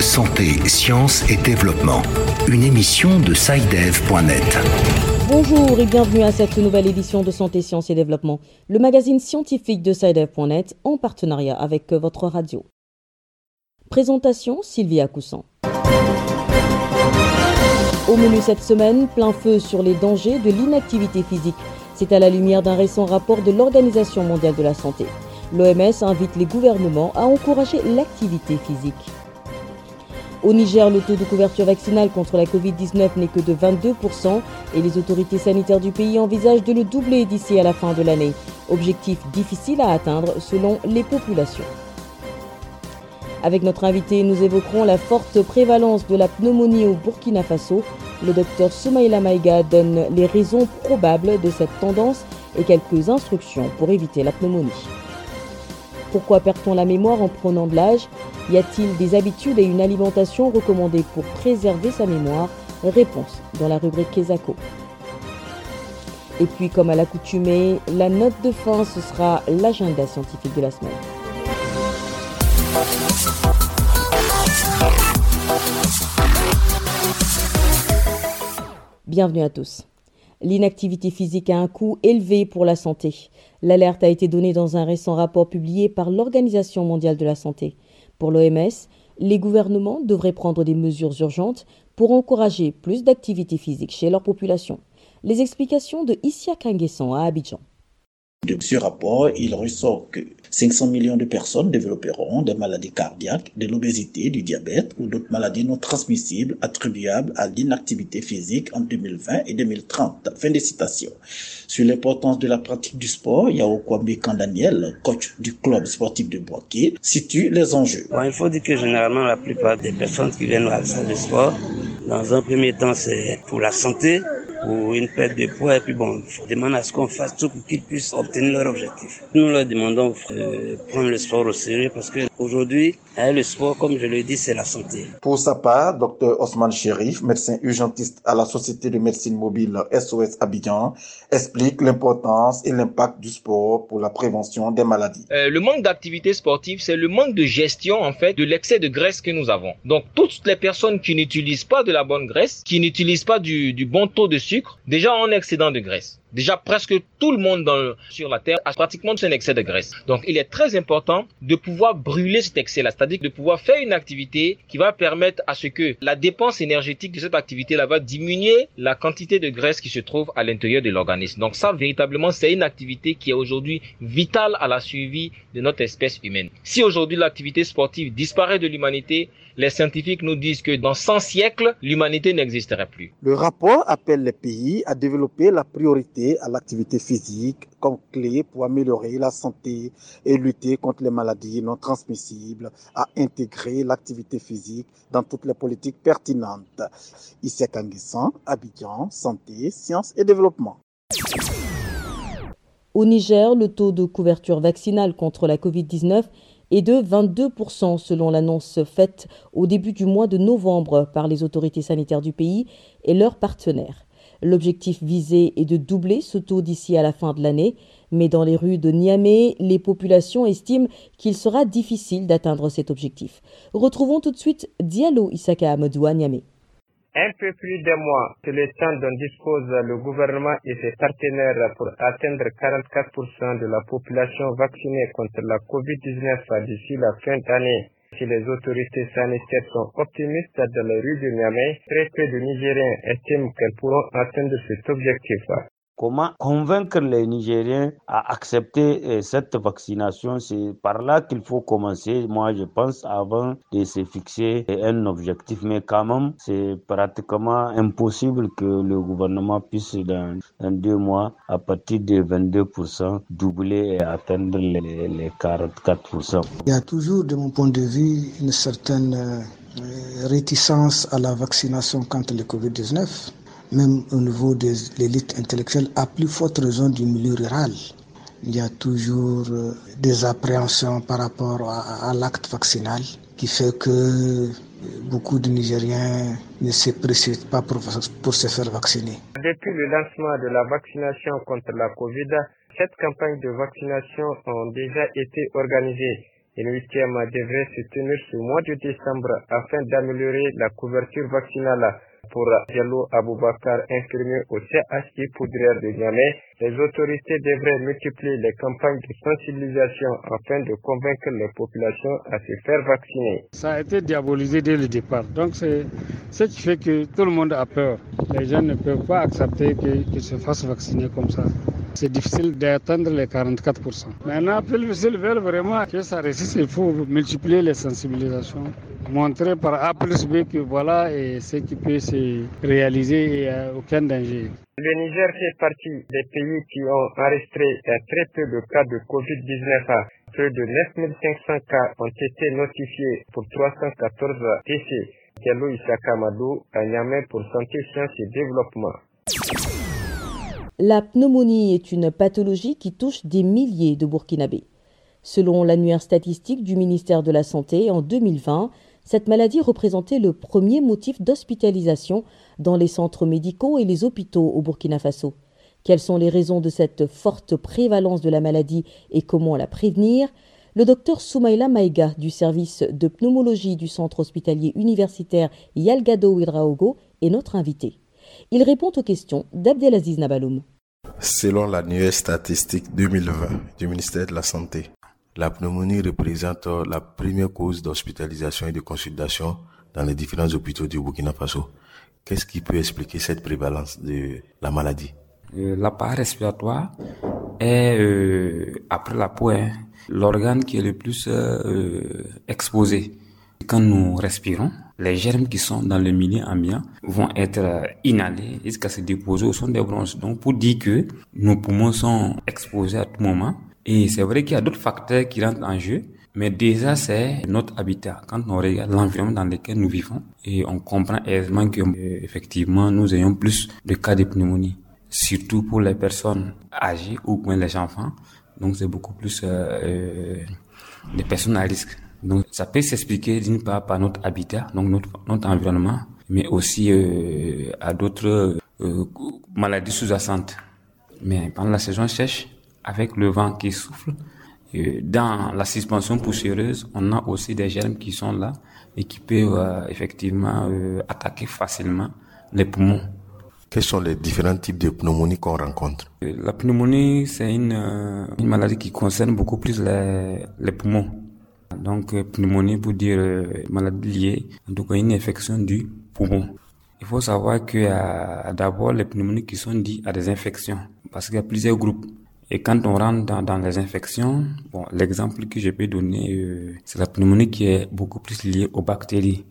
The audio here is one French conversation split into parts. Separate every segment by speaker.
Speaker 1: Santé, sciences et développement. Une émission de SciDev.net.
Speaker 2: Bonjour et bienvenue à cette nouvelle édition de Santé, Sciences et Développement, le magazine scientifique de SciDev.net en partenariat avec votre radio. Présentation Sylvia Coussan. Au menu cette semaine, plein feu sur les dangers de l'inactivité physique. C'est à la lumière d'un récent rapport de l'Organisation mondiale de la santé. L'OMS invite les gouvernements à encourager l'activité physique. Au Niger, le taux de couverture vaccinale contre la Covid-19 n'est que de 22% et les autorités sanitaires du pays envisagent de le doubler d'ici à la fin de l'année. Objectif difficile à atteindre selon les populations. Avec notre invité, nous évoquerons la forte prévalence de la pneumonie au Burkina Faso. Le docteur Soumaïla Maïga donne les raisons probables de cette tendance et quelques instructions pour éviter la pneumonie. Pourquoi perd-on la mémoire en prenant de l'âge? Y a-t-il des habitudes et une alimentation recommandées pour préserver sa mémoire? Réponse dans la rubrique Kesako. Et puis, comme à l'accoutumée, la note de fin, ce sera l'agenda scientifique de la semaine. Bienvenue à tous. L'inactivité physique a un coût élevé pour la santé. L'alerte a été donnée dans un récent rapport publié par l'Organisation mondiale de la santé. Pour l'OMS, les gouvernements devraient prendre des mesures urgentes pour encourager plus d'activité physique chez leur population. Les explications de Issia Kanguesson à Abidjan.
Speaker 3: De ce rapport, il ressort que 500 millions de personnes développeront des maladies cardiaques, de l'obésité, du diabète ou d'autres maladies non transmissibles attribuables à l'inactivité physique en 2020 et 2030. Fin de citation. Sur l'importance de la pratique du sport, Yao Kwame Kandaniel, coach du club sportif de Boaké, situe les enjeux.
Speaker 4: Bon, il faut dire que généralement la plupart des personnes qui viennent à la salle de sport, dans un premier temps c'est pour la santé, pour une perte de poids et puis bon, on demande à ce qu'on fasse tout pour qu'ils puissent obtenir leur objectif. Nous leur demandons de prendre le sport au sérieux parce que aujourd'hui, le sport, comme je le dis, c'est la santé.
Speaker 5: Pour sa part, Dr Osman Sherif, médecin urgentiste à la Société de médecine mobile SOS Abidjan, explique l'importance et l'impact du sport pour la prévention des maladies.
Speaker 6: Euh, le manque d'activité sportive, c'est le manque de gestion en fait de l'excès de graisse que nous avons. Donc toutes les personnes qui n'utilisent pas de la bonne graisse, qui n'utilisent pas du, du bon taux de sucre, déjà un excédent de graisse. Déjà, presque tout le monde sur la Terre a pratiquement un excès de graisse. Donc, il est très important de pouvoir brûler cet excès-là, c'est-à-dire de pouvoir faire une activité qui va permettre à ce que la dépense énergétique de cette activité-là va diminuer la quantité de graisse qui se trouve à l'intérieur de l'organisme. Donc, ça, véritablement, c'est une activité qui est aujourd'hui vitale à la survie de notre espèce humaine. Si aujourd'hui l'activité sportive disparaît de l'humanité, les scientifiques nous disent que dans 100 siècles, l'humanité n'existerait plus.
Speaker 5: Le rapport appelle les pays à développer la priorité à l'activité physique comme clé pour améliorer la santé et lutter contre les maladies non transmissibles, à intégrer l'activité physique dans toutes les politiques pertinentes. Ici à Abidjan, Santé, Sciences et Développement.
Speaker 2: Au Niger, le taux de couverture vaccinale contre la Covid-19 est de 22% selon l'annonce faite au début du mois de novembre par les autorités sanitaires du pays et leurs partenaires. L'objectif visé est de doubler ce taux d'ici à la fin de l'année, mais dans les rues de Niamey, les populations estiment qu'il sera difficile d'atteindre cet objectif. Retrouvons tout de suite Diallo Isaka Amadou Niamey.
Speaker 7: Un peu plus d'un mois, c'est le temps dont dispose le gouvernement et ses partenaires pour atteindre 44% de la population vaccinée contre la COVID-19 d'ici la fin d'année. Si les autorités sanitaires sont optimistes dans les rues de Niamey, très peu de Nigériens estiment qu'elles pourront atteindre cet objectif.
Speaker 4: Comment convaincre les Nigériens à accepter cette vaccination? C'est par là qu'il faut commencer, moi je pense, avant de se fixer un objectif. Mais quand même, c'est pratiquement impossible que le gouvernement puisse, dans, deux mois, à partir de 22%, doubler et atteindre les, les 44%.
Speaker 8: Il y a toujours, de mon point de vue, une certaine euh, réticence à la vaccination contre le Covid-19 même au niveau de l'élite intellectuelle, à plus forte raison du milieu rural. Il y a toujours des appréhensions par rapport à, l'acte vaccinal qui fait que beaucoup de Nigériens ne se précipitent pas pour, pour se faire vacciner.
Speaker 7: Depuis le lancement de la vaccination contre la Covid, sept campagnes de vaccination ont déjà été organisées. Une huitième devrait se tenir ce mois de décembre afin d'améliorer la couverture vaccinale. Pour Diallo Aboubakar, infirmier au CHI Poudrière de Niamey, les autorités devraient multiplier les campagnes de sensibilisation afin de convaincre les populations à se faire vacciner.
Speaker 9: Ça a été diabolisé dès le départ. Donc c'est ce qui fait que tout le monde a peur. Les gens ne peuvent pas accepter qu'ils se fassent vacciner comme ça. C'est difficile d'atteindre les 44%. Maintenant, s'ils veulent vraiment que ça résiste, il faut multiplier les sensibilisations montrer par A plus B que voilà et ce qui peut se réaliser et il n'y a aucun danger.
Speaker 7: Le Niger fait partie des pays qui ont enregistré très peu de cas de Covid-19. Peu de 9500 cas ont été notifiés pour 314 décès. Diallo à Niamey pour Santé, Sciences et Développement.
Speaker 2: La pneumonie est une pathologie qui touche des milliers de Burkinabés. Selon l'annuaire statistique du ministère de la Santé, en 2020, cette maladie représentait le premier motif d'hospitalisation dans les centres médicaux et les hôpitaux au Burkina Faso. Quelles sont les raisons de cette forte prévalence de la maladie et comment la prévenir? Le docteur Soumaïla Maïga du service de pneumologie du centre hospitalier universitaire Yalgado Ouidraogo est notre invité. Il répond aux questions d'Abdelaziz Nabaloum.
Speaker 10: Selon l'annuaire statistique 2020 du ministère de la Santé, la pneumonie représente la première cause d'hospitalisation et de consultation dans les différents hôpitaux du Burkina Faso. Qu'est-ce qui peut expliquer cette prévalence de la maladie?
Speaker 11: Euh, L'appareil respiratoire est, euh, après la peau, hein, l'organe qui est le plus euh, exposé. Quand nous respirons, les germes qui sont dans le milieu ambiant vont être inhalés jusqu'à se déposer au son des bronches. Donc, pour dire que nos poumons sont exposés à tout moment, et c'est vrai qu'il y a d'autres facteurs qui rentrent en jeu, mais déjà c'est notre habitat. Quand on regarde l'environnement dans lequel nous vivons, et on comprend aisément que euh, effectivement nous ayons plus de cas de pneumonie, surtout pour les personnes âgées ou pour les enfants. Donc c'est beaucoup plus euh, euh, des personnes à risque. Donc ça peut s'expliquer d'une part par notre habitat, donc notre, environnement, mais aussi euh, à d'autres maladies sous-jacentes. Mais pendant la saison sèche, avec le vent qui souffle. dans la suspension poussiéreuse, on a aussi des germes qui sont là et qui peuvent euh, effectivement euh, attaquer facilement les poumons.
Speaker 10: Quels sont les différents types de pneumonie qu'on rencontre?
Speaker 11: Euh, La pneumonie, c'est une, une, maladie qui concerne beaucoup plus les, les poumons. Donc, pneumonie pour dire maladie liée, en tout cas une infection du poumon. Il faut savoir qu'il y a d'abord les pneumonies qui sont dites à des infections, parce qu'il y a plusieurs groupes. Et quand on rentre dans, dans les infections, bon, l'exemple que je peux donner, euh, c'est la pneumonie qui est beaucoup plus liée aux bactéries.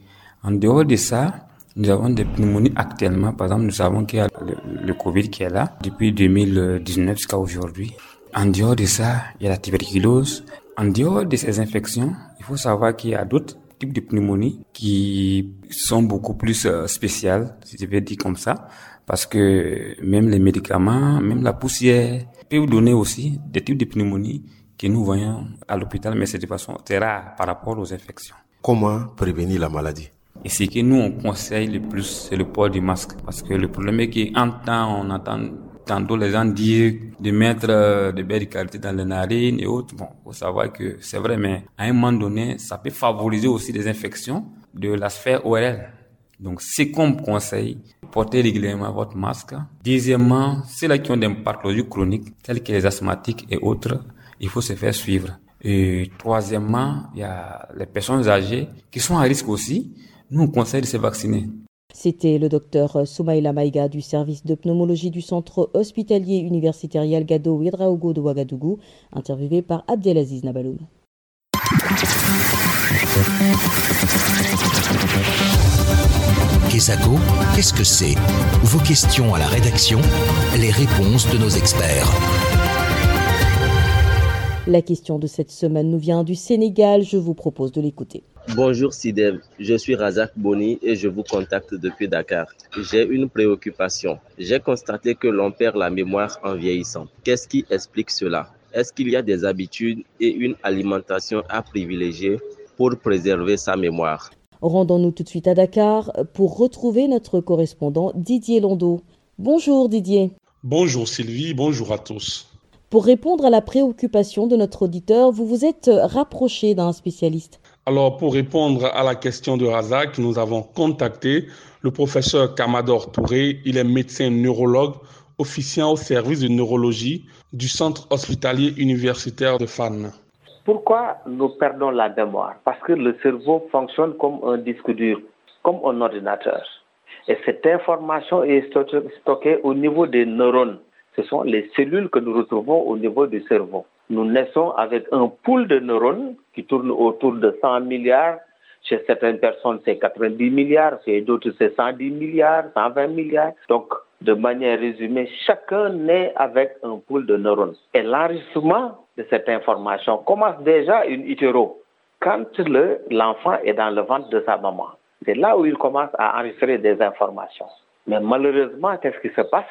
Speaker 11: En dehors de ça, nous avons des pneumonies actuellement. Par exemple, nous savons qu'il y a le, le, Covid qui est là depuis 2019 jusqu'à aujourd'hui. En dehors de ça, il y a la tuberculose. En dehors de ces infections, il faut savoir qu'il y a d'autres types de pneumonies qui sont beaucoup plus euh, spéciales, si je vais dire comme ça, parce que même les médicaments, même la poussière, peut vous donner aussi des types de pneumonie que nous voyons à l'hôpital, mais c'est de façon très rare par rapport aux infections.
Speaker 10: Comment prévenir la maladie?
Speaker 11: Et ce que nous, on conseille le plus, c'est le port du masque. Parce que le problème est qu'en temps, on entend tantôt les gens dire de mettre euh, de belles qualités dans les narines et autres. Bon, faut savoir que c'est vrai, mais à un moment donné, ça peut favoriser aussi des infections de la sphère ORL. Donc, c'est comme conseil, portez régulièrement votre masque. Deuxièmement, ceux-là qui ont des pathologies chroniques, telles que les asthmatiques et autres, il faut se faire suivre. Et troisièmement, il y a les personnes âgées qui sont à risque aussi. Nous, on conseille de se vacciner.
Speaker 2: C'était le docteur Soumaïla Maïga du service de pneumologie du centre hospitalier universitaire Yalgado Ouedraogo de Ouagadougou, interviewé par Abdelaziz Nabaloum.
Speaker 1: Qu'est-ce que c'est? Vos questions à la rédaction, les réponses de nos experts.
Speaker 2: La question de cette semaine nous vient du Sénégal, je vous propose de l'écouter.
Speaker 12: Bonjour Sidev, je suis Razak Boni et je vous contacte depuis Dakar. J'ai une préoccupation. J'ai constaté que l'on perd la mémoire en vieillissant. Qu'est-ce qui explique cela? Est-ce qu'il y a des habitudes et une alimentation à privilégier pour préserver sa mémoire?
Speaker 2: Rendons-nous tout de suite à Dakar pour retrouver notre correspondant Didier Londo. Bonjour Didier.
Speaker 13: Bonjour Sylvie, bonjour à tous.
Speaker 2: Pour répondre à la préoccupation de notre auditeur, vous vous êtes rapproché d'un spécialiste.
Speaker 13: Alors, pour répondre à la question de Razak, nous avons contacté le professeur Kamador Touré. Il est médecin neurologue officiant au service de neurologie du centre hospitalier universitaire de Fan.
Speaker 14: Pourquoi nous perdons la mémoire? Parce que le cerveau fonctionne comme un disque dur, comme un ordinateur. Et cette information est stockée au niveau des neurones. Ce sont les cellules que nous retrouvons au niveau du cerveau. Nous naissons avec un pool de neurones qui tourne autour de 100 milliards. Chez certaines personnes, c'est 90 milliards. Chez d'autres, c'est 110 milliards, 120 milliards. Donc, de manière résumée, chacun naît avec un pool de neurones. Et l'enregistrement de cette information commence déjà une utero quand l'enfant est dans le ventre de sa maman. C'est là où il commence à enregistrer des informations. Mais malheureusement, qu'est-ce qui se passe?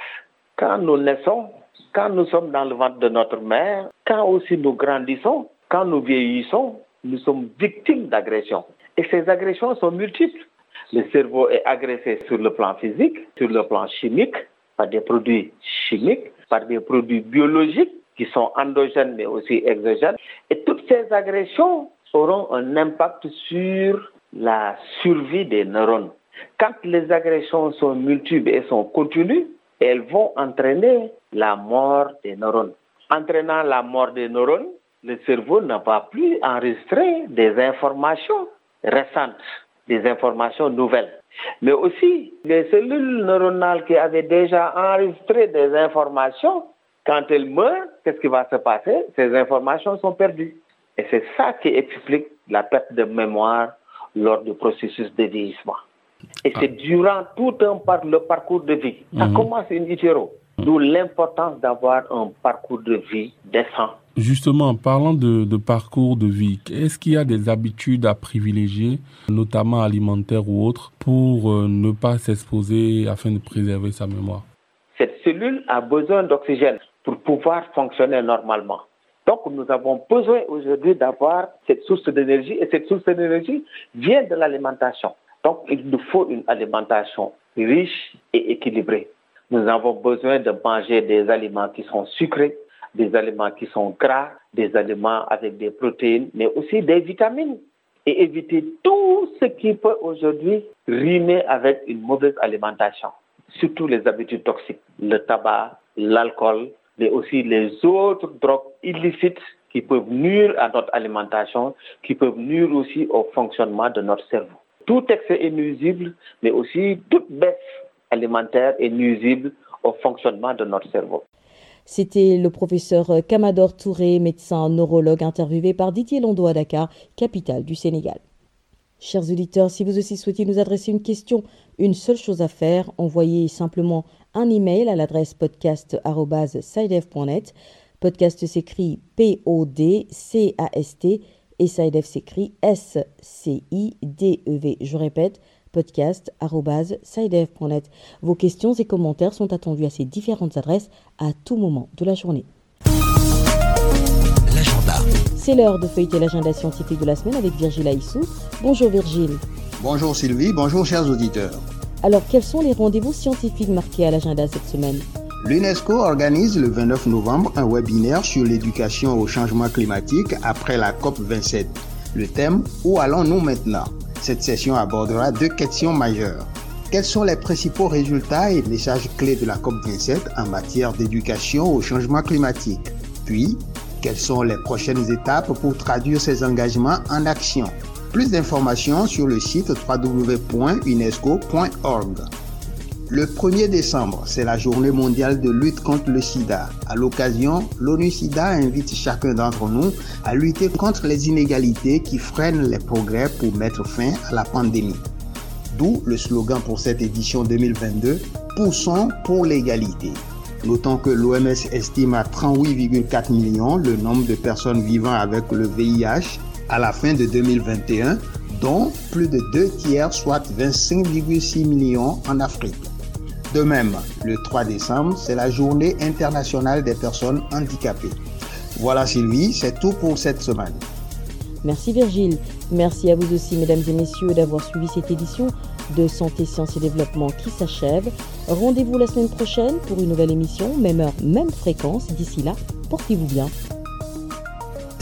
Speaker 14: Quand nous naissons, quand nous sommes dans le ventre de notre mère, quand aussi nous grandissons, quand nous vieillissons, nous sommes victimes d'agressions. Et ces agressions sont multiples. Le cerveau est agressé sur le plan physique, sur le plan chimique, par des produits chimiques, par des produits biologiques qui sont endogènes mais aussi exogènes. Et toutes ces agressions auront un impact sur la survie des neurones. Quand les agressions sont multiples et sont continues, elles vont entraîner la mort des neurones. Entraînant la mort des neurones, le cerveau ne va plus enregistrer des informations récentes des informations nouvelles. Mais aussi, les cellules neuronales qui avaient déjà enregistré des informations, quand elles meurent, qu'est-ce qui va se passer? Ces informations sont perdues. Et c'est ça qui explique la perte de mémoire lors du processus de vieillissement. Et c'est ah. durant tout un par le parcours de vie. Ça mhm. commence in utero. D'où l'importance d'avoir un parcours de vie décent
Speaker 13: Justement, parlant de, parcours de vie, est-ce qu'il y a des habitudes à privilégier, notamment alimentaires ou autres, pour euh, ne pas s'exposer afin de préserver sa mémoire?
Speaker 14: Cette cellule a besoin d'oxygène pour pouvoir fonctionner normalement. Donc, nous avons besoin aujourd'hui d'avoir cette source d'énergie et cette source d'énergie vient de l'alimentation. Donc, il nous faut une alimentation riche et équilibrée. Nous avons besoin de manger des aliments qui sont sucrés, des aliments qui sont gras, des aliments avec des protéines, mais aussi des vitamines. Et éviter tout ce qui peut aujourd'hui rimer avec une mauvaise alimentation, surtout les habitudes toxiques, le tabac, l'alcool, mais aussi les autres drogues illicites qui peuvent nuire à notre alimentation, qui peuvent nuire aussi au fonctionnement de notre cerveau. Tout excès est nuisible, mais aussi toute baisse alimentaire est nuisible au fonctionnement de notre cerveau.
Speaker 2: C'était le professeur Kamador Touré, médecin neurologue, interviewé par Didier Londo à Dakar, capitale du Sénégal. Chers auditeurs, si vous aussi souhaitez nous adresser une question, une seule chose à faire, envoyez simplement un email à l'adresse podcast.sidev.net. Podcast s'écrit P-O-D-C-A-S-T et SideF s'écrit S-C-I-D-E-V. Je répète, podcast.sidev.net. Vos questions et commentaires sont attendus à ces différentes adresses à tout moment de la journée. L'agenda. C'est l'heure de feuilleter l'agenda scientifique de la semaine avec Virgile Aissou. Bonjour Virgile.
Speaker 15: Bonjour Sylvie, bonjour chers auditeurs.
Speaker 2: Alors quels sont les rendez-vous scientifiques marqués à l'agenda cette semaine?
Speaker 15: L'UNESCO organise le 29 novembre un webinaire sur l'éducation au changement climatique après la COP 27. Le thème Où allons-nous maintenant? Cette session abordera deux questions majeures. Quels sont les principaux résultats et messages clés de la COP27 en matière d'éducation au changement climatique? Puis, quelles sont les prochaines étapes pour traduire ces engagements en action? Plus d'informations sur le site www.unesco.org. Le 1er décembre, c'est la journée mondiale de lutte contre le sida. À l'occasion, l'ONU SIDA invite chacun d'entre nous à lutter contre les inégalités qui freinent les progrès pour mettre fin à la pandémie. D'où le slogan pour cette édition 2022, Poussons pour l'égalité. Notons que l'OMS estime à 38,4 millions le nombre de personnes vivant avec le VIH à la fin de 2021, dont plus de deux tiers, soit 25,6 millions en Afrique. De même, le 3 décembre, c'est la journée internationale des personnes handicapées. Voilà Sylvie, c'est tout pour cette semaine.
Speaker 2: Merci Virgile. Merci à vous aussi, mesdames et messieurs, d'avoir suivi cette édition. de Santé, Sciences et Développement qui s'achève. Rendez-vous la semaine prochaine pour une nouvelle émission, même heure, même fréquence. D'ici là, portez-vous bien.